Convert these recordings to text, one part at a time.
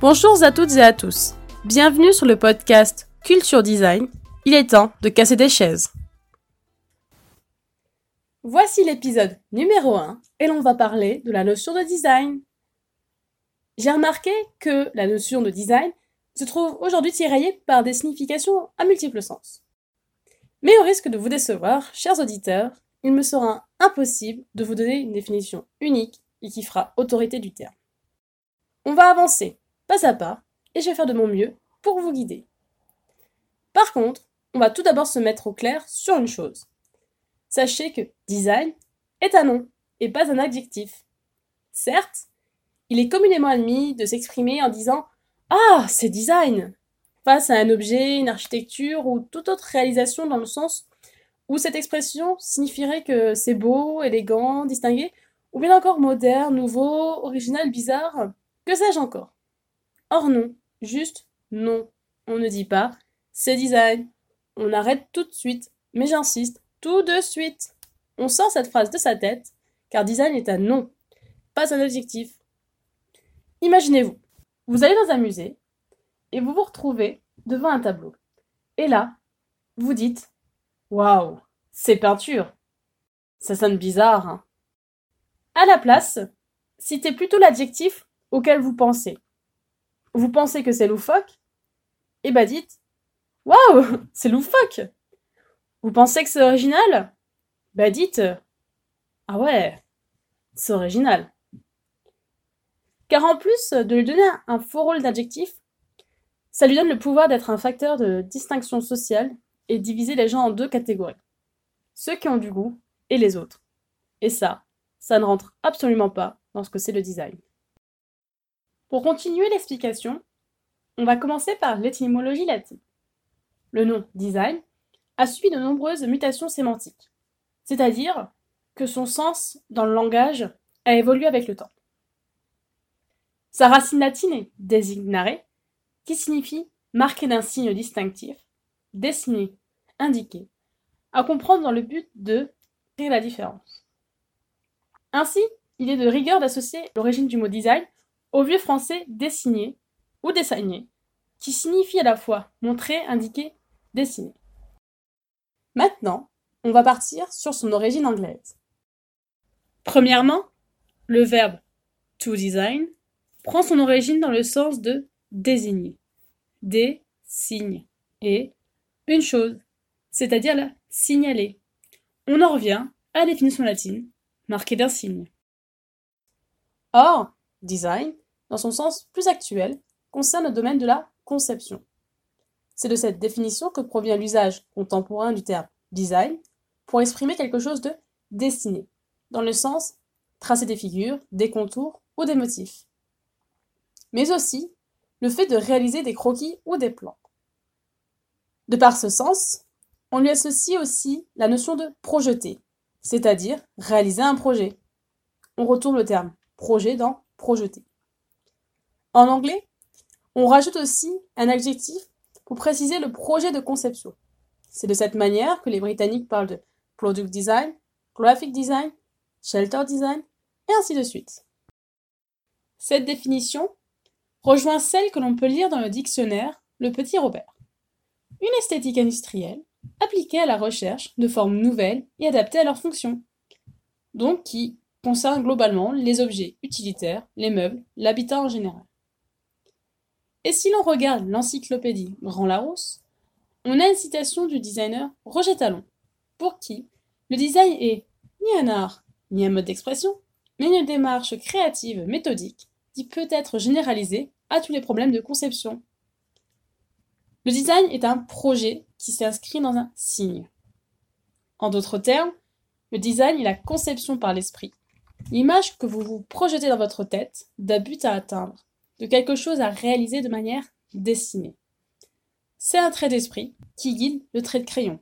Bonjour à toutes et à tous. Bienvenue sur le podcast Culture Design. Il est temps de casser des chaises. Voici l'épisode numéro 1 et l'on va parler de la notion de design. J'ai remarqué que la notion de design se trouve aujourd'hui tiraillée par des significations à multiples sens. Mais au risque de vous décevoir, chers auditeurs, il me sera impossible de vous donner une définition unique et qui fera autorité du terme. On va avancer pas à pas et je vais faire de mon mieux pour vous guider. Par contre, on va tout d'abord se mettre au clair sur une chose. Sachez que design est un nom et pas un adjectif. Certes, il est communément admis de s'exprimer en disant Ah, c'est design face à un objet, une architecture ou toute autre réalisation dans le sens où cette expression signifierait que c'est beau, élégant, distingué, ou bien encore moderne, nouveau, original, bizarre, que sais-je encore? Or non, juste non. On ne dit pas c'est design. On arrête tout de suite. Mais j'insiste, tout de suite. On sort cette phrase de sa tête, car design est un nom, pas un adjectif. Imaginez-vous, vous allez dans un musée et vous vous retrouvez devant un tableau. Et là, vous dites Waouh, c'est peinture. Ça sonne bizarre. Hein à la place, citez plutôt l'adjectif auquel vous pensez vous pensez que c'est loufoque? Eh bah dites Waouh, c'est loufoque Vous pensez que c'est original? Bah dites Ah ouais, c'est original. Car en plus de lui donner un faux rôle d'adjectif, ça lui donne le pouvoir d'être un facteur de distinction sociale et diviser les gens en deux catégories. Ceux qui ont du goût et les autres. Et ça, ça ne rentre absolument pas dans ce que c'est le design. Pour continuer l'explication, on va commencer par l'étymologie latine. Le nom design a subi de nombreuses mutations sémantiques, c'est-à-dire que son sens dans le langage a évolué avec le temps. Sa racine latine est designare, qui signifie marquer d'un signe distinctif, dessiner, indiquer, à comprendre dans le but de créer la différence. Ainsi, il est de rigueur d'associer l'origine du mot design au vieux français dessiner ou dessiner, qui signifie à la fois montrer, indiquer, dessiner. Maintenant, on va partir sur son origine anglaise. Premièrement, le verbe to design prend son origine dans le sens de désigner, des signes et une chose, c'est-à-dire la signaler. On en revient à la définition latine, marquer d'un signe. Or, design dans son sens plus actuel, concerne le domaine de la conception. C'est de cette définition que provient l'usage contemporain du terme design pour exprimer quelque chose de dessiné, dans le sens tracer des figures, des contours ou des motifs. Mais aussi le fait de réaliser des croquis ou des plans. De par ce sens, on lui associe aussi la notion de projeter, c'est-à-dire réaliser un projet. On retourne le terme projet dans projeter. En anglais, on rajoute aussi un adjectif pour préciser le projet de conception. C'est de cette manière que les Britanniques parlent de product design, graphic design, shelter design, et ainsi de suite. Cette définition rejoint celle que l'on peut lire dans le dictionnaire Le Petit Robert. Une esthétique industrielle appliquée à la recherche de formes nouvelles et adaptées à leurs fonctions, donc qui concerne globalement les objets utilitaires, les meubles, l'habitat en général. Et si l'on regarde l'encyclopédie Grand Larousse, on a une citation du designer Roger Talon, pour qui le design est ni un art, ni un mode d'expression, mais une démarche créative méthodique qui peut être généralisée à tous les problèmes de conception. Le design est un projet qui s'inscrit dans un signe. En d'autres termes, le design est la conception par l'esprit, l'image que vous vous projetez dans votre tête d'un but à atteindre, de quelque chose à réaliser de manière dessinée. C'est un trait d'esprit qui guide le trait de crayon.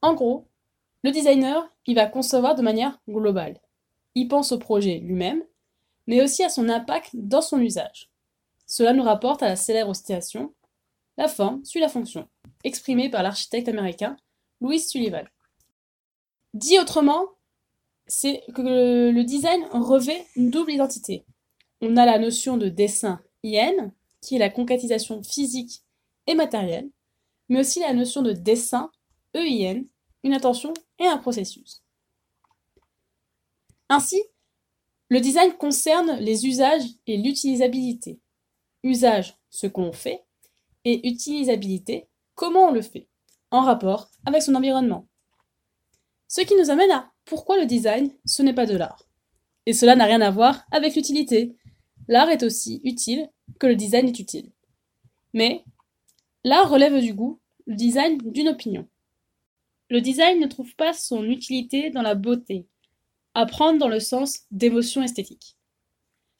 En gros, le designer, il va concevoir de manière globale. Il pense au projet lui-même, mais aussi à son impact dans son usage. Cela nous rapporte à la célèbre citation La forme suit la fonction, exprimée par l'architecte américain Louis Sullivan. Dit autrement, c'est que le design revêt une double identité. On a la notion de dessin IN, qui est la concrétisation physique et matérielle, mais aussi la notion de dessin EIN, une intention et un processus. Ainsi, le design concerne les usages et l'utilisabilité. Usage, ce qu'on fait, et utilisabilité, comment on le fait, en rapport avec son environnement. Ce qui nous amène à pourquoi le design, ce n'est pas de l'art. Et cela n'a rien à voir avec l'utilité. L'art est aussi utile que le design est utile. Mais l'art relève du goût, le design d'une opinion. Le design ne trouve pas son utilité dans la beauté, à prendre dans le sens d'émotion esthétique.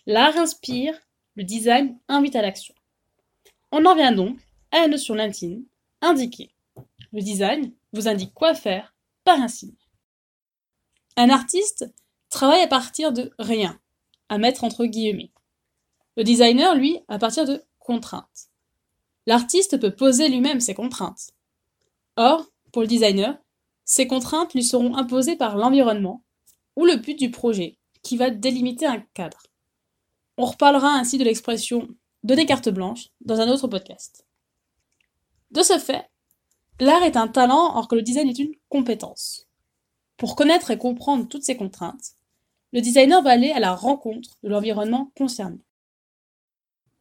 L'art inspire, le design invite à l'action. On en vient donc à la notion latine, indiquer. Le design vous indique quoi faire par un signe. Un artiste travaille à partir de rien, à mettre entre guillemets. Le designer, lui, à partir de contraintes. L'artiste peut poser lui-même ses contraintes. Or, pour le designer, ces contraintes lui seront imposées par l'environnement ou le but du projet, qui va délimiter un cadre. On reparlera ainsi de l'expression donner carte blanche dans un autre podcast. De ce fait, l'art est un talent or que le design est une compétence. Pour connaître et comprendre toutes ces contraintes, le designer va aller à la rencontre de l'environnement concerné.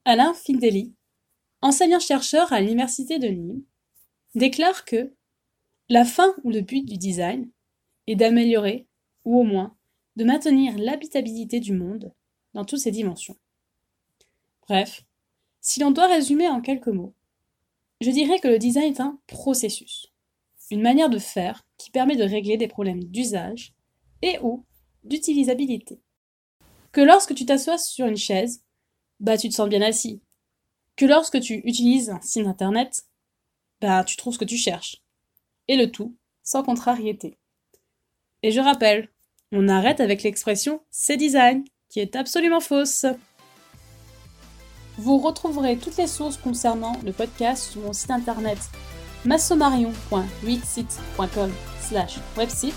Alain Findeli, enseignant-chercheur à l'université de Nîmes, déclare que la fin ou le but du design est d'améliorer, ou au moins de maintenir l'habitabilité du monde dans toutes ses dimensions. Bref, si l'on doit résumer en quelques mots, je dirais que le design est un processus, une manière de faire qui permet de régler des problèmes d'usage et ou d'utilisabilité. Que lorsque tu t'assois sur une chaise, bah tu te sens bien assis. Que lorsque tu utilises un site internet, bah tu trouves ce que tu cherches. Et le tout sans contrariété. Et je rappelle, on arrête avec l'expression c'est design, qui est absolument fausse. Vous retrouverez toutes les sources concernant le podcast sur mon site internet massomarion.wixit.com slash website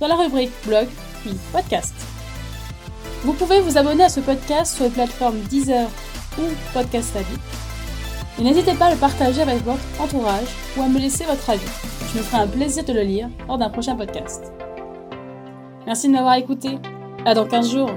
dans la rubrique blog puis podcast. Vous pouvez vous abonner à ce podcast sur les plateformes Deezer ou Podcast Addict. Et n'hésitez pas à le partager avec votre entourage ou à me laisser votre avis. Je me ferai un plaisir de le lire lors d'un prochain podcast. Merci de m'avoir écouté. À dans 15 jours.